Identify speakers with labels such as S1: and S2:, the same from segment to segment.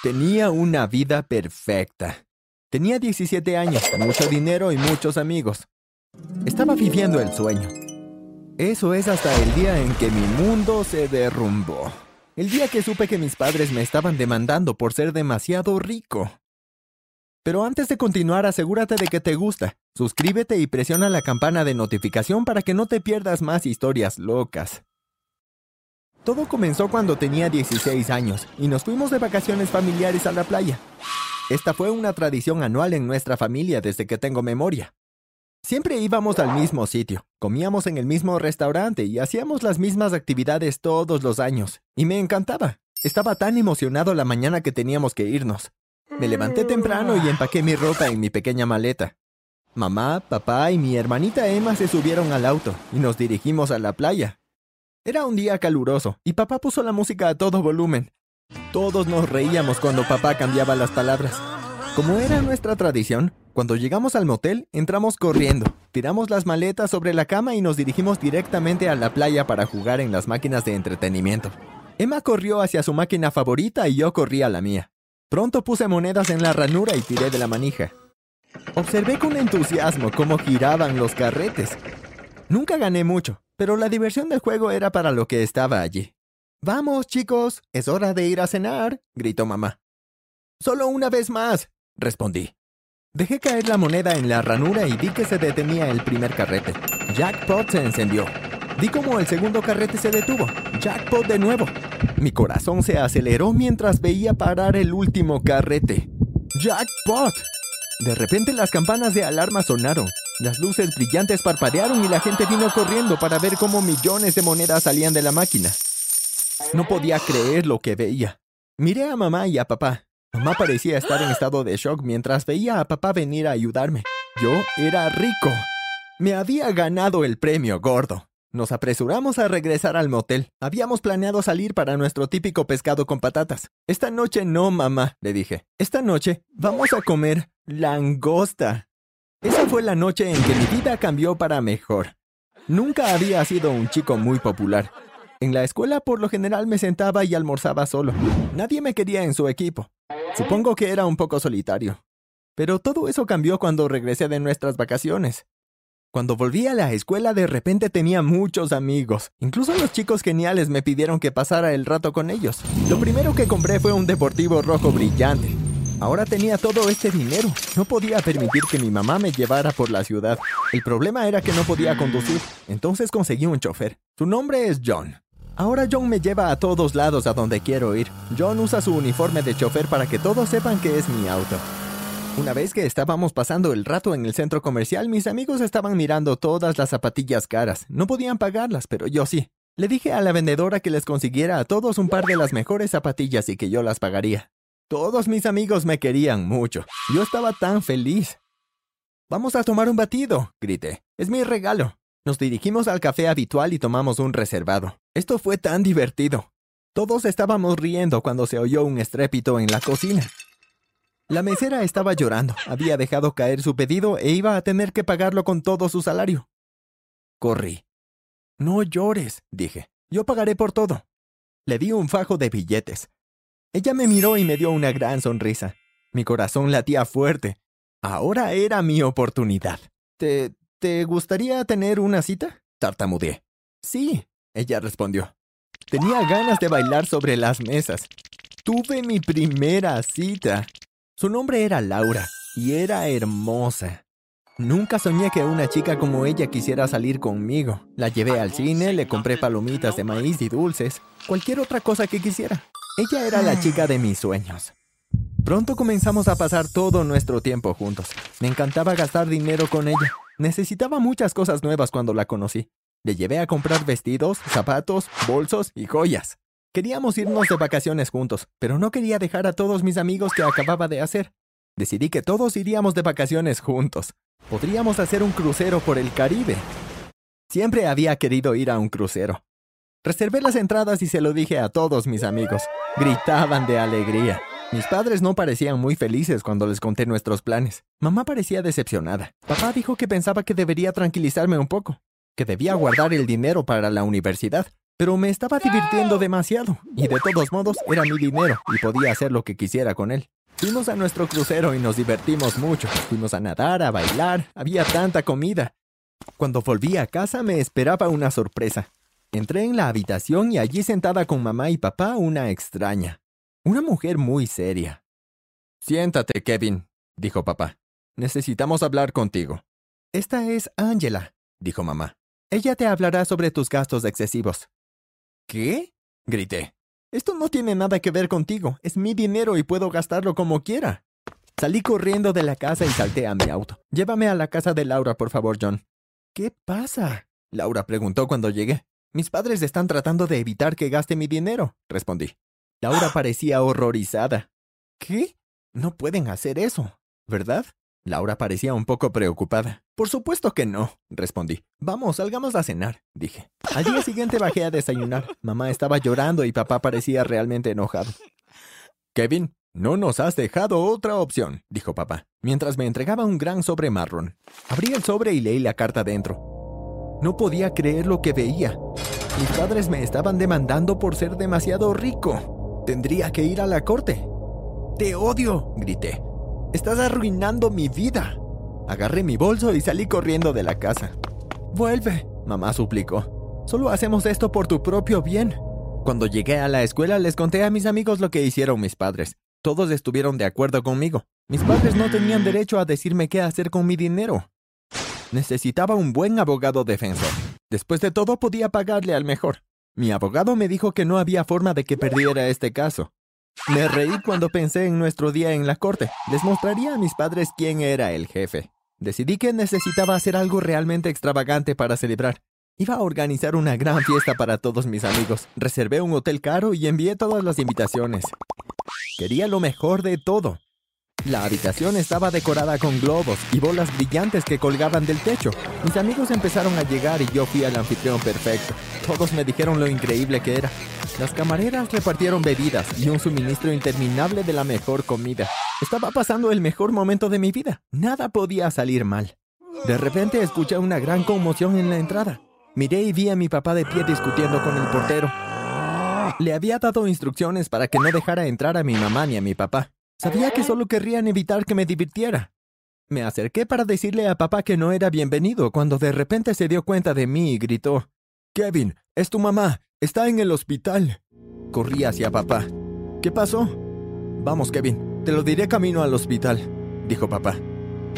S1: Tenía una vida perfecta. Tenía 17 años, mucho dinero y muchos amigos. Estaba viviendo el sueño. Eso es hasta el día en que mi mundo se derrumbó. El día que supe que mis padres me estaban demandando por ser demasiado rico. Pero antes de continuar, asegúrate de que te gusta. Suscríbete y presiona la campana de notificación para que no te pierdas más historias locas. Todo comenzó cuando tenía 16 años y nos fuimos de vacaciones familiares a la playa. Esta fue una tradición anual en nuestra familia desde que tengo memoria. Siempre íbamos al mismo sitio, comíamos en el mismo restaurante y hacíamos las mismas actividades todos los años. Y me encantaba. Estaba tan emocionado la mañana que teníamos que irnos. Me levanté temprano y empaqué mi ropa en mi pequeña maleta. Mamá, papá y mi hermanita Emma se subieron al auto y nos dirigimos a la playa. Era un día caluroso y papá puso la música a todo volumen. Todos nos reíamos cuando papá cambiaba las palabras. Como era nuestra tradición, cuando llegamos al motel, entramos corriendo, tiramos las maletas sobre la cama y nos dirigimos directamente a la playa para jugar en las máquinas de entretenimiento. Emma corrió hacia su máquina favorita y yo corrí a la mía. Pronto puse monedas en la ranura y tiré de la manija. Observé con entusiasmo cómo giraban los carretes. Nunca gané mucho, pero la diversión del juego era para lo que estaba allí. Vamos, chicos, es hora de ir a cenar, gritó mamá. Solo una vez más, respondí. Dejé caer la moneda en la ranura y vi que se detenía el primer carrete. Jackpot se encendió. Vi como el segundo carrete se detuvo. Jackpot de nuevo. Mi corazón se aceleró mientras veía parar el último carrete. Jackpot. De repente las campanas de alarma sonaron. Las luces brillantes parpadearon y la gente vino corriendo para ver cómo millones de monedas salían de la máquina. No podía creer lo que veía. Miré a mamá y a papá. Mamá parecía estar en estado de shock mientras veía a papá venir a ayudarme. Yo era rico. Me había ganado el premio gordo. Nos apresuramos a regresar al motel. Habíamos planeado salir para nuestro típico pescado con patatas. Esta noche no, mamá, le dije. Esta noche vamos a comer langosta. Esa fue la noche en que mi vida cambió para mejor. Nunca había sido un chico muy popular. En la escuela por lo general me sentaba y almorzaba solo. Nadie me quería en su equipo. Supongo que era un poco solitario. Pero todo eso cambió cuando regresé de nuestras vacaciones. Cuando volví a la escuela de repente tenía muchos amigos. Incluso los chicos geniales me pidieron que pasara el rato con ellos. Lo primero que compré fue un deportivo rojo brillante. Ahora tenía todo este dinero. No podía permitir que mi mamá me llevara por la ciudad. El problema era que no podía conducir. Entonces conseguí un chofer. Su nombre es John. Ahora John me lleva a todos lados a donde quiero ir. John usa su uniforme de chofer para que todos sepan que es mi auto. Una vez que estábamos pasando el rato en el centro comercial, mis amigos estaban mirando todas las zapatillas caras. No podían pagarlas, pero yo sí. Le dije a la vendedora que les consiguiera a todos un par de las mejores zapatillas y que yo las pagaría. Todos mis amigos me querían mucho. Yo estaba tan feliz. Vamos a tomar un batido, grité. Es mi regalo. Nos dirigimos al café habitual y tomamos un reservado. Esto fue tan divertido. Todos estábamos riendo cuando se oyó un estrépito en la cocina. La mesera estaba llorando. Había dejado caer su pedido e iba a tener que pagarlo con todo su salario. Corrí. No llores, dije. Yo pagaré por todo. Le di un fajo de billetes. Ella me miró y me dio una gran sonrisa. Mi corazón latía fuerte. Ahora era mi oportunidad. ¿Te, ¿Te gustaría tener una cita? Tartamudeé. Sí, ella respondió. Tenía ganas de bailar sobre las mesas. Tuve mi primera cita. Su nombre era Laura y era hermosa. Nunca soñé que una chica como ella quisiera salir conmigo. La llevé al cine, le compré palomitas de maíz y dulces, cualquier otra cosa que quisiera. Ella era la chica de mis sueños. Pronto comenzamos a pasar todo nuestro tiempo juntos. Me encantaba gastar dinero con ella. Necesitaba muchas cosas nuevas cuando la conocí. Le llevé a comprar vestidos, zapatos, bolsos y joyas. Queríamos irnos de vacaciones juntos, pero no quería dejar a todos mis amigos que acababa de hacer. Decidí que todos iríamos de vacaciones juntos. Podríamos hacer un crucero por el Caribe. Siempre había querido ir a un crucero. Reservé las entradas y se lo dije a todos mis amigos. Gritaban de alegría. Mis padres no parecían muy felices cuando les conté nuestros planes. Mamá parecía decepcionada. Papá dijo que pensaba que debería tranquilizarme un poco, que debía guardar el dinero para la universidad. Pero me estaba divirtiendo demasiado, y de todos modos era mi dinero y podía hacer lo que quisiera con él. Fuimos a nuestro crucero y nos divertimos mucho. Fuimos a nadar, a bailar, había tanta comida. Cuando volví a casa me esperaba una sorpresa. Entré en la habitación y allí sentada con mamá y papá una extraña. Una mujer muy seria. Siéntate, Kevin, dijo papá. Necesitamos hablar contigo. Esta es Angela, dijo mamá. Ella te hablará sobre tus gastos excesivos. ¿Qué? grité. Esto no tiene nada que ver contigo. Es mi dinero y puedo gastarlo como quiera. Salí corriendo de la casa y salté a mi auto. Llévame a la casa de Laura, por favor, John. ¿Qué pasa? Laura preguntó cuando llegué. Mis padres están tratando de evitar que gaste mi dinero, respondí. Laura parecía horrorizada. ¿Qué? No pueden hacer eso, ¿verdad? Laura parecía un poco preocupada. Por supuesto que no, respondí. Vamos, salgamos a cenar, dije. Al día siguiente bajé a desayunar. Mamá estaba llorando y papá parecía realmente enojado. Kevin, no nos has dejado otra opción, dijo papá, mientras me entregaba un gran sobre marrón. Abrí el sobre y leí la carta dentro. No podía creer lo que veía. Mis padres me estaban demandando por ser demasiado rico. Tendría que ir a la corte. Te odio, grité. Estás arruinando mi vida. Agarré mi bolso y salí corriendo de la casa. Vuelve, mamá suplicó. Solo hacemos esto por tu propio bien. Cuando llegué a la escuela les conté a mis amigos lo que hicieron mis padres. Todos estuvieron de acuerdo conmigo. Mis padres no tenían derecho a decirme qué hacer con mi dinero. Necesitaba un buen abogado defensor. Después de todo podía pagarle al mejor. Mi abogado me dijo que no había forma de que perdiera este caso. Me reí cuando pensé en nuestro día en la corte. Les mostraría a mis padres quién era el jefe. Decidí que necesitaba hacer algo realmente extravagante para celebrar. Iba a organizar una gran fiesta para todos mis amigos. Reservé un hotel caro y envié todas las invitaciones. Quería lo mejor de todo. La habitación estaba decorada con globos y bolas brillantes que colgaban del techo. Mis amigos empezaron a llegar y yo fui al anfitrión perfecto. Todos me dijeron lo increíble que era. Las camareras repartieron bebidas y un suministro interminable de la mejor comida. Estaba pasando el mejor momento de mi vida. Nada podía salir mal. De repente escuché una gran conmoción en la entrada. Miré y vi a mi papá de pie discutiendo con el portero. Le había dado instrucciones para que no dejara entrar a mi mamá ni a mi papá. Sabía que solo querrían evitar que me divirtiera. Me acerqué para decirle a papá que no era bienvenido cuando de repente se dio cuenta de mí y gritó, Kevin, es tu mamá, está en el hospital. Corrí hacia papá. ¿Qué pasó? Vamos, Kevin, te lo diré camino al hospital, dijo papá.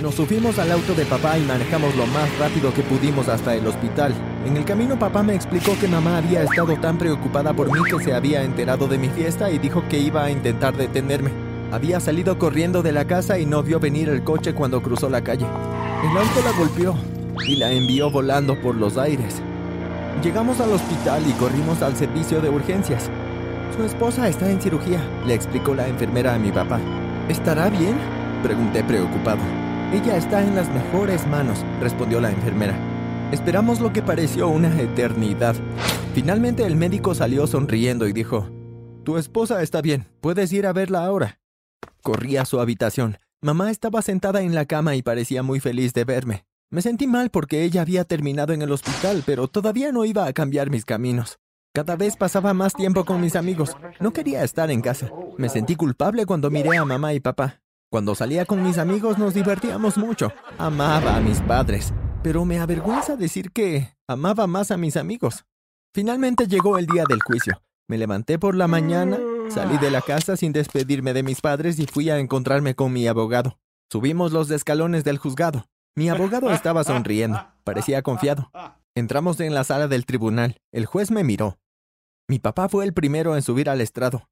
S1: Nos subimos al auto de papá y manejamos lo más rápido que pudimos hasta el hospital. En el camino papá me explicó que mamá había estado tan preocupada por mí que se había enterado de mi fiesta y dijo que iba a intentar detenerme. Había salido corriendo de la casa y no vio venir el coche cuando cruzó la calle. El auto la golpeó y la envió volando por los aires. Llegamos al hospital y corrimos al servicio de urgencias. Su esposa está en cirugía, le explicó la enfermera a mi papá. ¿Estará bien? Pregunté preocupado. Ella está en las mejores manos, respondió la enfermera. Esperamos lo que pareció una eternidad. Finalmente el médico salió sonriendo y dijo, Tu esposa está bien, puedes ir a verla ahora. Corrí a su habitación. Mamá estaba sentada en la cama y parecía muy feliz de verme. Me sentí mal porque ella había terminado en el hospital, pero todavía no iba a cambiar mis caminos. Cada vez pasaba más tiempo con mis amigos. No quería estar en casa. Me sentí culpable cuando miré a mamá y papá. Cuando salía con mis amigos nos divertíamos mucho. Amaba a mis padres, pero me avergüenza decir que amaba más a mis amigos. Finalmente llegó el día del juicio. Me levanté por la mañana, salí de la casa sin despedirme de mis padres y fui a encontrarme con mi abogado. Subimos los escalones del juzgado. Mi abogado estaba sonriendo, parecía confiado. Entramos en la sala del tribunal. El juez me miró. Mi papá fue el primero en subir al estrado.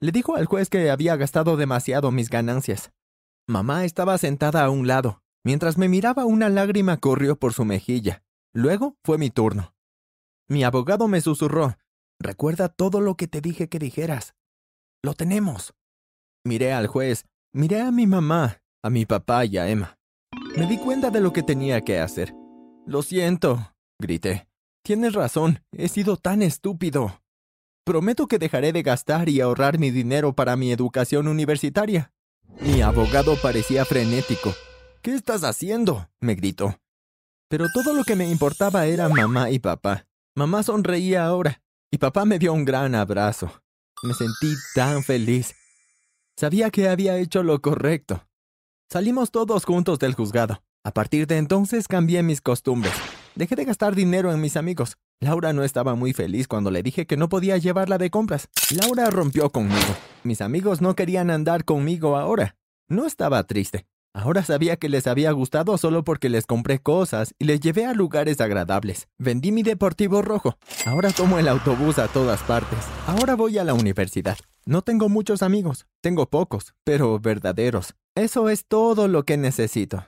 S1: Le dijo al juez que había gastado demasiado mis ganancias. Mamá estaba sentada a un lado. Mientras me miraba una lágrima corrió por su mejilla. Luego fue mi turno. Mi abogado me susurró. Recuerda todo lo que te dije que dijeras. Lo tenemos. Miré al juez, miré a mi mamá, a mi papá y a Emma. Me di cuenta de lo que tenía que hacer. Lo siento, grité. Tienes razón, he sido tan estúpido. Prometo que dejaré de gastar y ahorrar mi dinero para mi educación universitaria. Mi abogado parecía frenético. ¿Qué estás haciendo? me gritó. Pero todo lo que me importaba era mamá y papá. Mamá sonreía ahora. y papá me dio un gran abrazo. Me sentí tan feliz. Sabía que había hecho lo correcto. Salimos todos juntos del juzgado. A partir de entonces cambié mis costumbres. Dejé de gastar dinero en mis amigos. Laura no estaba muy feliz cuando le dije que no podía llevarla de compras. Laura rompió conmigo. Mis amigos no querían andar conmigo ahora. No estaba triste. Ahora sabía que les había gustado solo porque les compré cosas y les llevé a lugares agradables. Vendí mi deportivo rojo. Ahora tomo el autobús a todas partes. Ahora voy a la universidad. No tengo muchos amigos. Tengo pocos, pero verdaderos. Eso es todo lo que necesito.